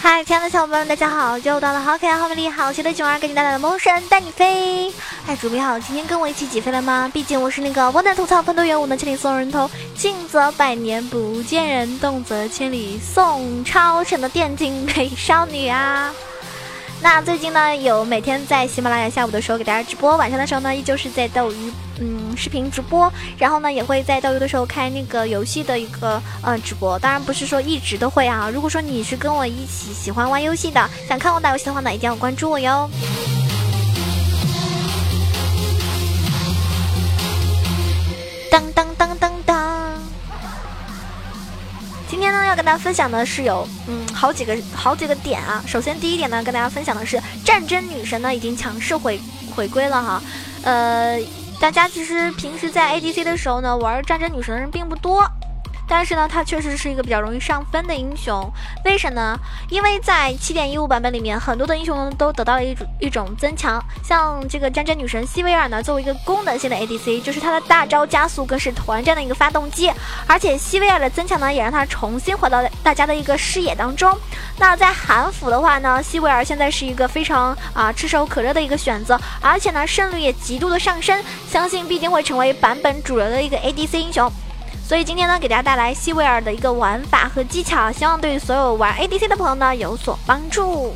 嗨，亲爱的小伙伴们，大家好！又到了好可爱、好美丽、好奇的囧儿给你带来的萌神带你飞。哎，准备好今天跟我一起起飞了吗？毕竟我是那个不能吐槽、奋斗元武能千里送人头，静则百年不见人，动则千里送超神的电竞美少女啊！那最近呢，有每天在喜马拉雅下午的时候给大家直播，晚上的时候呢，依旧是在斗鱼嗯视频直播，然后呢，也会在斗鱼的时候开那个游戏的一个呃直播。当然不是说一直都会啊。如果说你是跟我一起喜欢玩游戏的，想看我打游戏的话呢，一定要关注我哟。当当。跟大家分享的是有嗯好几个好几个点啊。首先第一点呢，跟大家分享的是战争女神呢已经强势回回归了哈。呃，大家其实平时在 ADC 的时候呢，玩战争女神的人并不多。但是呢，它确实是一个比较容易上分的英雄，为什么呢？因为在七点一五版本里面，很多的英雄都得到了一种一种增强，像这个战争女神希维尔呢，作为一个功能性的 ADC，就是它的大招加速更是团战的一个发动机，而且希维尔的增强呢，也让它重新回到大家的一个视野当中。那在韩服的话呢，希维尔现在是一个非常啊炙手可热的一个选择，而且呢胜率也极度的上升，相信必定会成为版本主流的一个 ADC 英雄。所以今天呢，给大家带来希维尔的一个玩法和技巧，希望对所有玩 ADC 的朋友呢有所帮助。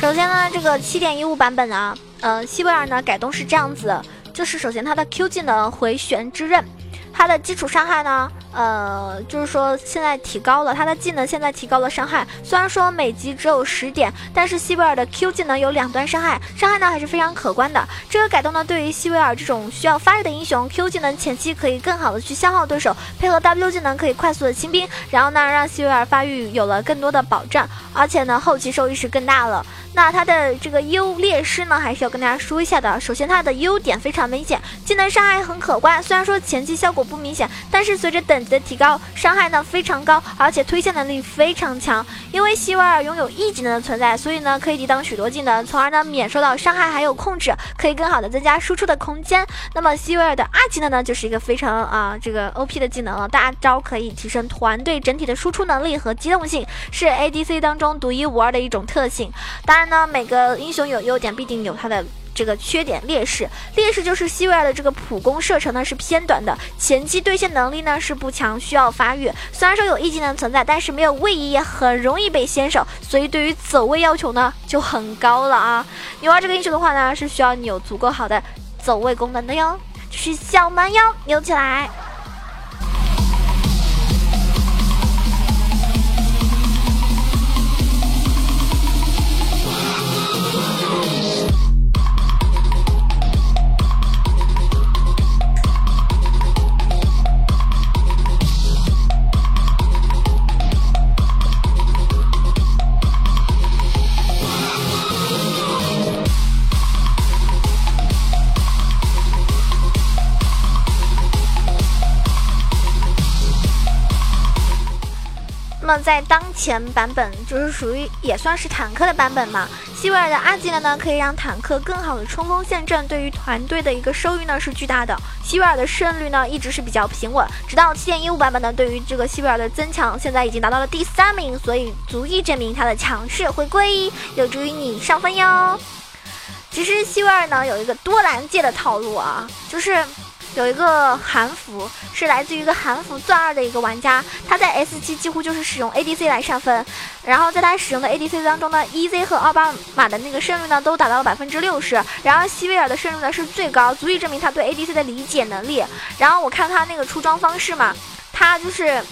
首先呢，这个七点一五版本啊。嗯，希维尔呢改动是这样子，就是首先他的 Q 技能回旋之刃，它的基础伤害呢。呃，就是说现在提高了他的技能，现在提高了伤害。虽然说每级只有十点，但是西维尔的 Q 技能有两段伤害，伤害呢还是非常可观的。这个改动呢，对于西维尔这种需要发育的英雄，Q 技能前期可以更好的去消耗对手，配合 W 技能可以快速的清兵，然后呢让西维尔发育有了更多的保障，而且呢后期收益是更大了。那它的这个优劣势呢，还是要跟大家说一下的。首先它的优点非常明显，技能伤害很可观，虽然说前期效果不明显，但是随着等。的提高，伤害呢非常高，而且推线能力非常强。因为希维尔拥有 E 技能的存在，所以呢可以抵挡许多技能，从而呢免受到伤害还有控制，可以更好的增加输出的空间。那么希维尔的 R 技能呢，就是一个非常啊这个 OP 的技能了，大招可以提升团队整体的输出能力和机动性，是 ADC 当中独一无二的一种特性。当然呢，每个英雄有优点，必定有它的。这个缺点劣势，劣势就是希维尔的这个普攻射程呢是偏短的，前期对线能力呢是不强，需要发育。虽然说有 E 技能存在，但是没有位移也很容易被先手，所以对于走位要求呢就很高了啊！你玩这个英雄的话呢，是需要你有足够好的走位功能的哟，就是小蛮腰扭起来。在当前版本，就是属于也算是坦克的版本嘛。希维尔的二技能呢，可以让坦克更好的冲锋陷阵，对于团队的一个收益呢是巨大的。希维尔的胜率呢一直是比较平稳，直到七点一五版本呢，对于这个希维尔的增强，现在已经达到了第三名，所以足以证明它的强势回归，有助于你上分哟。其实希维尔呢有一个多兰界的套路啊，就是。有一个韩服是来自于一个韩服钻二的一个玩家，他在 S 七几乎就是使用 ADC 来上分，然后在他使用的 ADC 当中呢，EZ 和奥巴马的那个胜率呢都达到了百分之六十，然后希维尔的胜率呢是最高，足以证明他对 ADC 的理解能力。然后我看他那个出装方式嘛，他就是。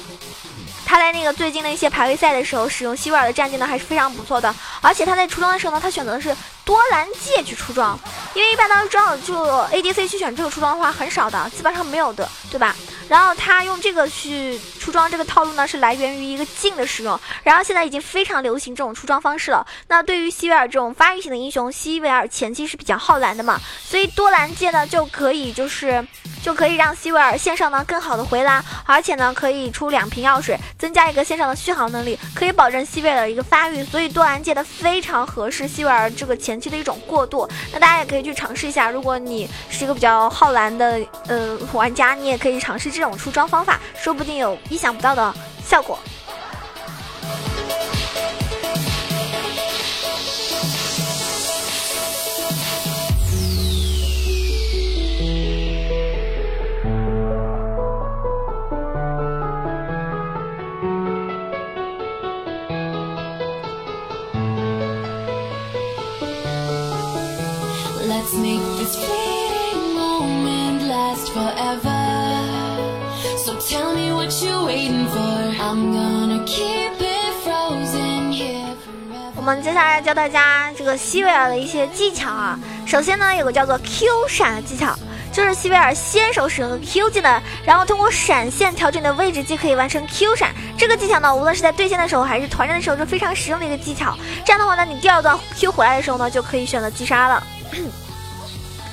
他在那个最近的一些排位赛的时候，使用希维尔的战绩呢还是非常不错的。而且他在出装的时候呢，他选择的是多兰戒去出装，因为一般大家都知道，就 ADC 去选这个出装的话很少的，基本上没有的，对吧？然后他用这个去出装这个套路呢，是来源于一个镜的使用。然后现在已经非常流行这种出装方式了。那对于希维尔这种发育型的英雄，希维尔前期是比较耗蓝的嘛，所以多兰戒呢就可以就是就可以让希维尔线上呢更好的回蓝，而且呢可以出两瓶药水，增加一个线上的续航能力，可以保证希维尔的一个发育。所以多兰戒的非常合适希维尔这个前期的一种过渡。那大家也可以去尝试一下，如果你是一个比较耗蓝的呃玩家，你也可以尝试。这种出装方法，说不定有意想不到的效果。教大家这个希维尔的一些技巧啊。首先呢，有个叫做 Q 闪的技巧，就是希维尔先手使用 Q 技能，然后通过闪现调整你的位置既可以完成 Q 闪。这个技巧呢，无论是在对线的时候还是团战的时候，是非常实用的一个技巧。这样的话呢，你第二段 Q 回来的时候呢，就可以选择击杀了。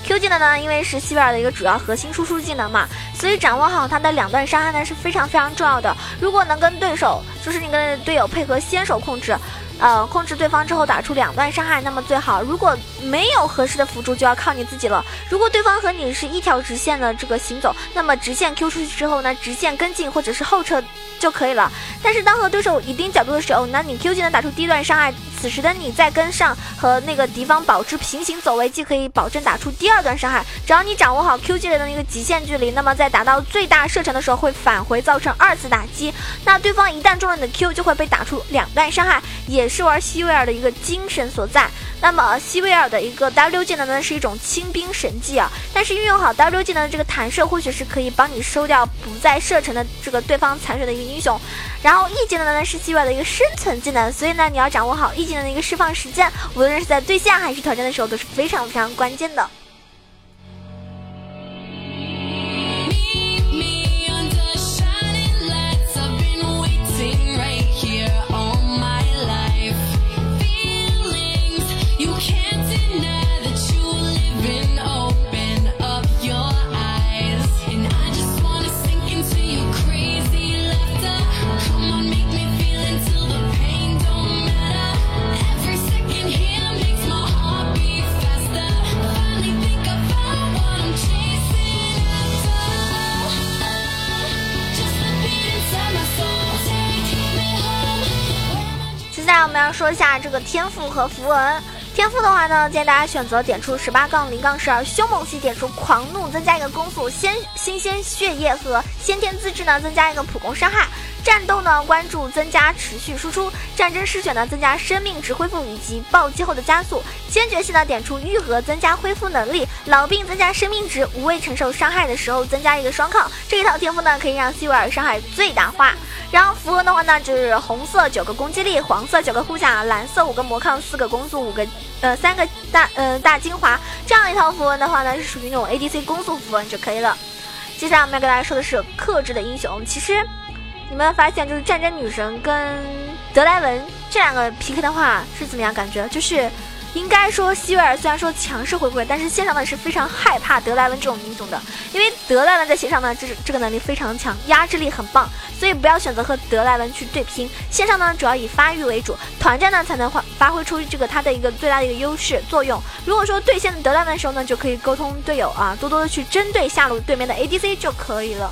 Q 技能呢，因为是西维尔的一个主要核心输出技能嘛，所以掌握好它的两段伤害呢是非常非常重要的。如果能跟对手，就是你跟队友配合先手控制。呃，控制对方之后打出两段伤害，那么最好。如果没有合适的辅助，就要靠你自己了。如果对方和你是一条直线的这个行走，那么直线 Q 出去之后呢，直线跟进或者是后撤就可以了。但是当和对手一定角度的时候，那你 Q 技能打出第一段伤害，此时的你再跟上和那个敌方保持平行走位，既可以保证打出第二段伤害。只要你掌握好 Q 技能的那个极限距离，那么在达到最大射程的时候会返回造成二次打击。那对方一旦中了你的 Q，就会被打出两段伤害，也。是玩希维尔的一个精神所在。那么希维尔的一个 W 技能呢，是一种清兵神技啊。但是运用好 W 技能的这个弹射，或许是可以帮你收掉不在射程的这个对方残血的一个英雄。然后 E 技能呢是希维尔的一个生存技能，所以呢你要掌握好 E 技能的一个释放时间，无论是在对线还是团战的时候都是非常非常关键的。那我们要说一下这个天赋和符文。天赋的话呢，建议大家选择点出十八杠零杠十二凶猛系，点出狂怒，增加一个攻速；先新鲜血液和先天资质呢，增加一个普攻伤害。战斗呢，关注增加持续输出；战争失血呢，增加生命值恢复以及暴击后的加速。坚决性呢，点出愈合，增加恢复能力；老病增加生命值，无畏承受伤害的时候增加一个双抗。这一套天赋呢，可以让希维尔伤害最大化。然后符文的话呢，就是红色九个攻击力，黄色九个护甲，蓝色五个魔抗，四个攻速，五个。呃，三个大呃大精华这样一套符文的话呢，是属于那种 ADC 攻速符文就可以了。接下来我们要跟大家说的是克制的英雄。其实你们发现，就是战争女神跟德莱文这两个 PK 的话是怎么样感觉？就是。应该说，希维尔虽然说强势回归，但是线上呢是非常害怕德莱文这种英雄的，因为德莱文在线上呢，这是这个能力非常强，压制力很棒，所以不要选择和德莱文去对拼。线上呢主要以发育为主，团战呢才能发发挥出这个他的一个最大的一个优势作用。如果说对线德莱文的时候呢，就可以沟通队友啊，多多的去针对下路对面的 ADC 就可以了。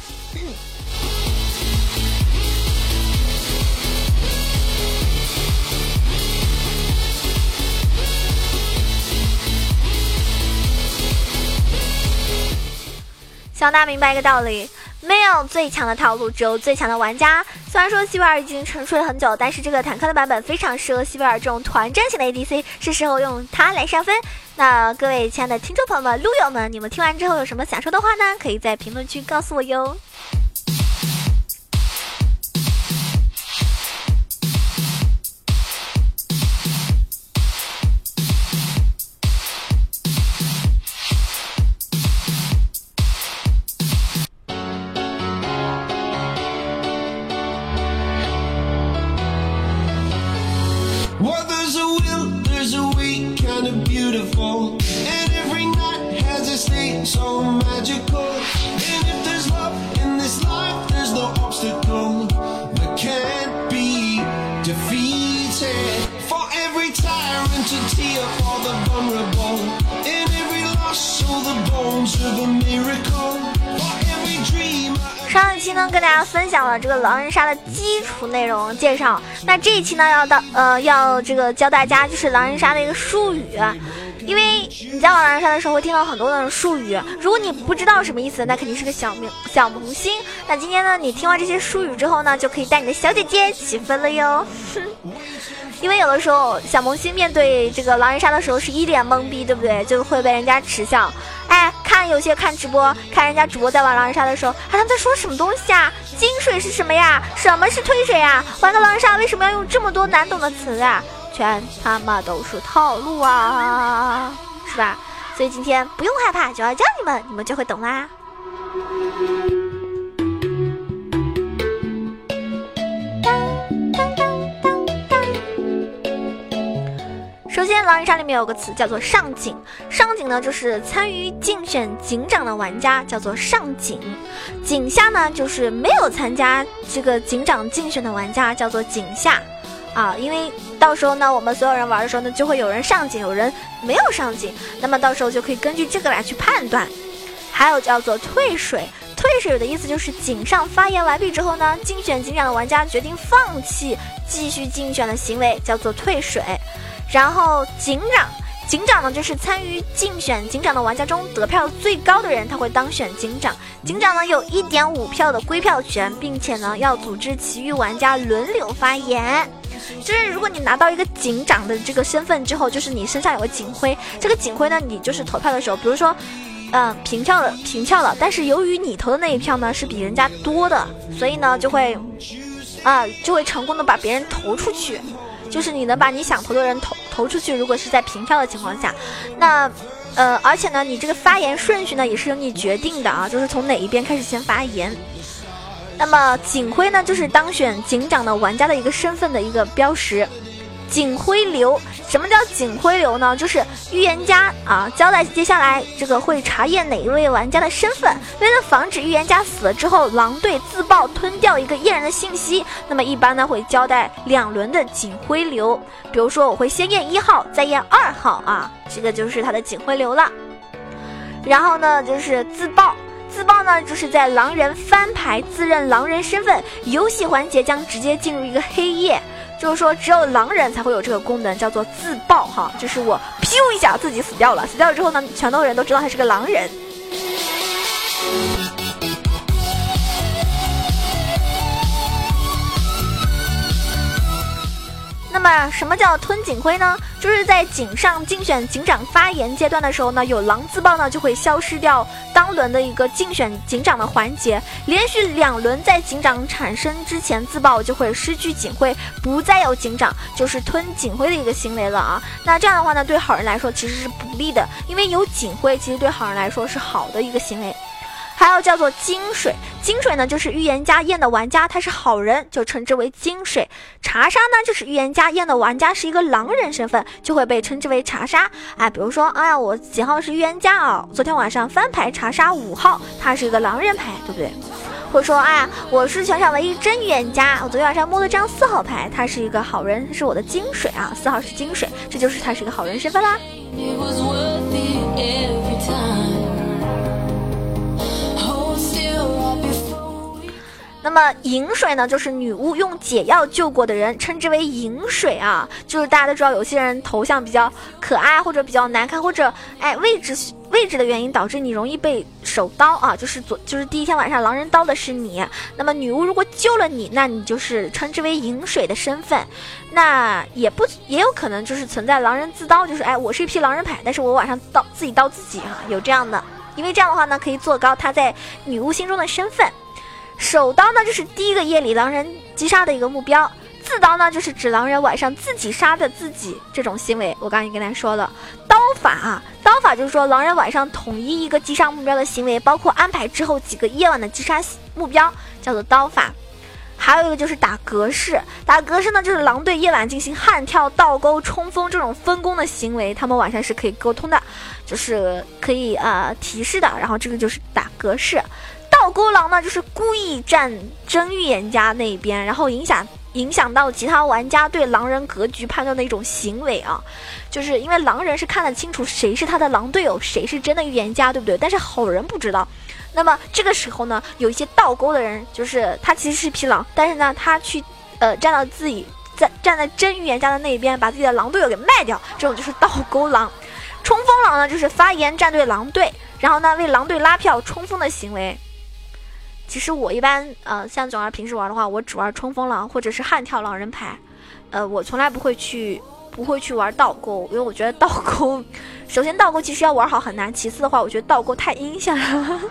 希望大家明白一个道理：没有最强的套路，只有最强的玩家。虽然说西维尔已经沉睡了很久，但是这个坦克的版本非常适合西维尔这种团战型的 ADC，是时候用它来上分。那各位亲爱的听众朋友们、撸友们，你们听完之后有什么想说的话呢？可以在评论区告诉我哟。呢，跟大家分享了这个狼人杀的基础内容介绍。那这一期呢，要到呃，要这个教大家就是狼人杀的一个术语。因为你在玩狼人杀的时候会听到很多的术语，如果你不知道什么意思，那肯定是个小明小萌新。那今天呢，你听完这些术语之后呢，就可以带你的小姐姐起分了哟。因为有的时候小萌新面对这个狼人杀的时候是一脸懵逼，对不对？就会被人家耻笑。哎，有些看直播，看人家主播在玩狼人杀的时候，好像在说什么东西啊？金水是什么呀？什么是推水啊？玩个狼人杀为什么要用这么多难懂的词啊？全他妈都是套路啊，是吧？所以今天不用害怕，就要教你们，你们就会懂啦。狼人杀里面有个词叫做上警，上警呢就是参与竞选警长的玩家，叫做上警；警下呢就是没有参加这个警长竞选的玩家，叫做警下。啊，因为到时候呢，我们所有人玩的时候呢，就会有人上警，有人没有上警，那么到时候就可以根据这个来去判断。还有叫做退水，退水的意思就是警上发言完毕之后呢，竞选警长的玩家决定放弃继续竞选的行为，叫做退水。然后警长，警长呢就是参与竞选警长的玩家中得票最高的人，他会当选警长。警长呢有一点五票的归票权，并且呢要组织其余玩家轮流发言。就是如果你拿到一个警长的这个身份之后，就是你身上有个警徽，这个警徽呢你就是投票的时候，比如说，嗯平票了平票了，但是由于你投的那一票呢是比人家多的，所以呢就会，啊就会成功的把别人投出去。就是你能把你想投的人投投出去，如果是在平票的情况下，那，呃，而且呢，你这个发言顺序呢也是由你决定的啊，就是从哪一边开始先发言。那么警徽呢，就是当选警长的玩家的一个身份的一个标识。警徽流，什么叫警徽流呢？就是预言家啊，交代接下来这个会查验哪一位玩家的身份。为了防止预言家死了之后狼队自爆吞掉一个验人的信息，那么一般呢会交代两轮的警徽流。比如说我会先验一号，再验二号啊，这个就是他的警徽流了。然后呢就是自爆，自爆呢就是在狼人翻牌自认狼人身份，游戏环节将直接进入一个黑夜。就是说，只有狼人才会有这个功能，叫做自爆哈。就是我 P U 一下自己死掉了，死掉了之后呢，全都人都知道他是个狼人。那么，什么叫吞警徽呢？就是在警上竞选警长发言阶段的时候呢，有狼自爆呢，就会消失掉当轮的一个竞选警长的环节。连续两轮在警长产生之前自爆，就会失去警徽，不再有警长，就是吞警徽的一个行为了啊。那这样的话呢，对好人来说其实是不利的，因为有警徽，其实对好人来说是好的一个行为。还有叫做金水，金水呢就是预言家验的玩家，他是好人，就称之为金水。查杀呢就是预言家验的玩家是一个狼人身份，就会被称之为查杀。哎，比如说，哎呀，我几号是预言家啊？昨天晚上翻牌查杀五号，他是一个狼人牌，对不对？或者说，哎呀，我是全场唯一真预言家，我昨天晚上摸了张四号牌，他是一个好人，是我的金水啊，四号是金水，这就是他是一个好人身份啦。那么饮水呢，就是女巫用解药救过的人，称之为饮水啊。就是大家都知道，有些人头像比较可爱，或者比较难看，或者哎位置位置的原因导致你容易被手刀啊。就是昨就是第一天晚上狼人刀的是你，那么女巫如果救了你，那你就是称之为饮水的身份。那也不也有可能就是存在狼人自刀，就是哎我是一匹狼人牌，但是我晚上刀自己刀自己哈，有这样的，因为这样的话呢可以做高他在女巫心中的身份。手刀呢，就是第一个夜里狼人击杀的一个目标；自刀呢，就是指狼人晚上自己杀的自己这种行为。我刚才跟大家说了，刀法啊，刀法就是说狼人晚上统一一个击杀目标的行为，包括安排之后几个夜晚的击杀目标，叫做刀法。还有一个就是打格式，打格式呢，就是狼队夜晚进行悍跳、倒钩、冲锋这种分工的行为，他们晚上是可以沟通的，就是可以呃提示的。然后这个就是打格式。倒钩狼呢，就是故意站真预言家那一边，然后影响影响到其他玩家对狼人格局判断的一种行为啊，就是因为狼人是看得清楚谁是他的狼队友，谁是真的预言家，对不对？但是好人不知道。那么这个时候呢，有一些倒钩的人，就是他其实是匹狼，但是呢，他去呃站到自己在站在真预言家的那一边，把自己的狼队友给卖掉，这种就是倒钩狼。冲锋狼呢，就是发言站队狼队，然后呢为狼队拉票冲锋的行为。其实我一般呃，像囧儿平时玩的话，我只玩冲锋狼或者是悍跳狼人牌，呃，我从来不会去不会去玩倒钩，因为我觉得倒钩，首先倒钩其实要玩好很难，其次的话，我觉得倒钩太阴险了。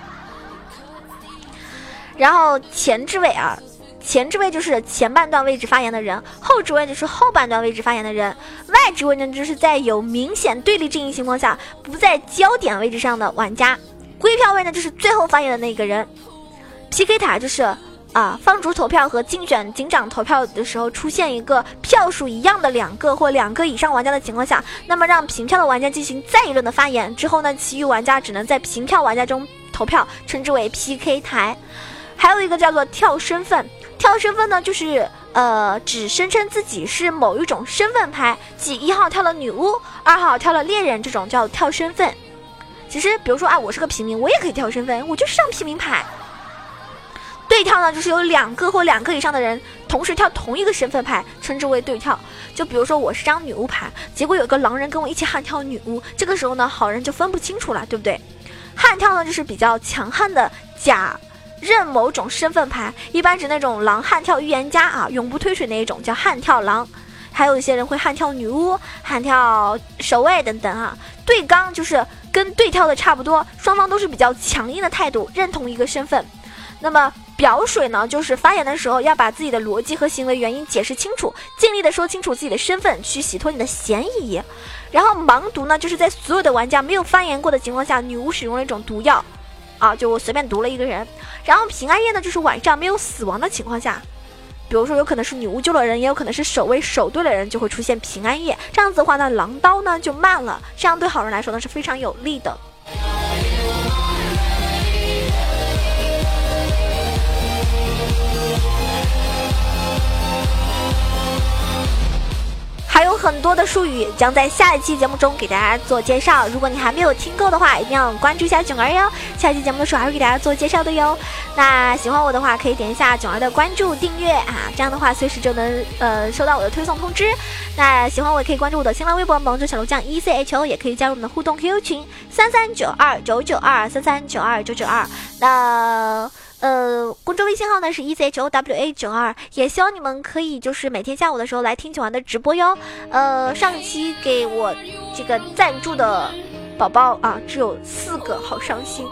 然后前置位啊，前置位就是前半段位置发言的人，后置位就是后半段位置发言的人，外置位呢就是在有明显对立阵营情况下不在焦点位置上的玩家，归票位呢就是最后发言的那个人。，PK 塔就是啊放逐投票和竞选警长投票的时候出现一个票数一样的两个或两个以上玩家的情况下，那么让平票的玩家进行再一轮的发言之后呢，其余玩家只能在平票玩家中投票，称之为 PK 台。还有一个叫做跳身份，跳身份呢，就是呃，只声称自己是某一种身份牌，即一号跳了女巫，二号跳了猎人，这种叫跳身份。其实，比如说啊，我是个平民，我也可以跳身份，我就上平民牌。对跳呢，就是有两个或两个以上的人同时跳同一个身份牌，称之为对跳。就比如说我是张女巫牌，结果有个狼人跟我一起悍跳女巫，这个时候呢，好人就分不清楚了，对不对？悍跳呢，就是比较强悍的假。认某种身份牌，一般指那种狼悍跳预言家啊，永不退水那一种叫悍跳狼。还有一些人会悍跳女巫、悍跳守卫等等啊。对刚就是跟对跳的差不多，双方都是比较强硬的态度，认同一个身份。那么表水呢，就是发言的时候要把自己的逻辑和行为原因解释清楚，尽力的说清楚自己的身份，去洗脱你的嫌疑。然后盲毒呢，就是在所有的玩家没有发言过的情况下，女巫使用了一种毒药。啊，就我随便毒了一个人，然后平安夜呢，就是晚上没有死亡的情况下，比如说有可能是女巫救了人，也有可能是守卫守对了人，就会出现平安夜。这样子的话呢，狼刀呢就慢了，这样对好人来说呢是非常有利的。还有很多的术语将在下一期节目中给大家做介绍。如果你还没有听够的话，一定要关注一下囧儿哟。下期节目的时候还会给大家做介绍的哟。那喜欢我的话，可以点一下囧儿的关注订阅啊，这样的话随时就能呃收到我的推送通知。那喜欢我也可以关注我的新浪微博萌猪小鹿酱 E C H O，也可以加入我们的互动 QQ 群三三九二九九二三三九二九九二。那。呃公众微信号呢是 e z h o w a 九二，也希望你们可以就是每天下午的时候来听九儿的直播哟。呃，上期给我这个赞助的宝宝啊，只有四个，好伤心，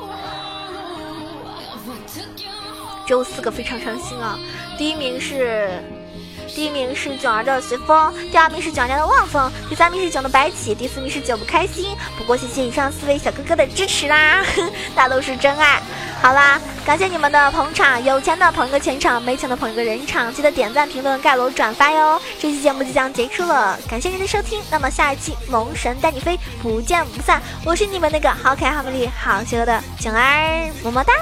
只有四个，非常伤心啊。第一名是第一名是囧儿的随风，第二名是囧家的望风，第三名是囧的白起，第四名是囧不开心。不过谢谢以上四位小哥哥的支持啦，大都是真爱。好啦，感谢你们的捧场，有钱的捧一个钱场，没钱的捧一个人场，记得点赞、评论、盖楼、转发哟！这期节目即将结束了，感谢您的收听，那么下一期萌神带你飞，不见不散！我是你们那个好可爱、好美丽、好邪恶的囧儿，么么哒！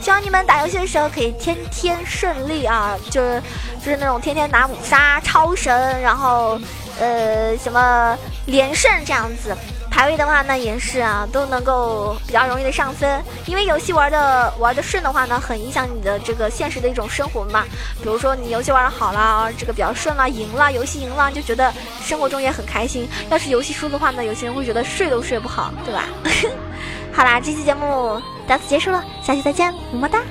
希望你们打游戏的时候可以天天顺利啊，就是就是那种天天拿五杀、超神，然后呃什么连胜这样子。排位的话呢，也是啊，都能够比较容易的上分，因为游戏玩的玩的顺的话呢，很影响你的这个现实的一种生活嘛。比如说你游戏玩的好了，这个比较顺了，赢了，游戏赢了，就觉得生活中也很开心。要是游戏输的话呢，有些人会觉得睡都睡不好，对吧？好啦，这期节目到此结束了，下期再见，么么哒。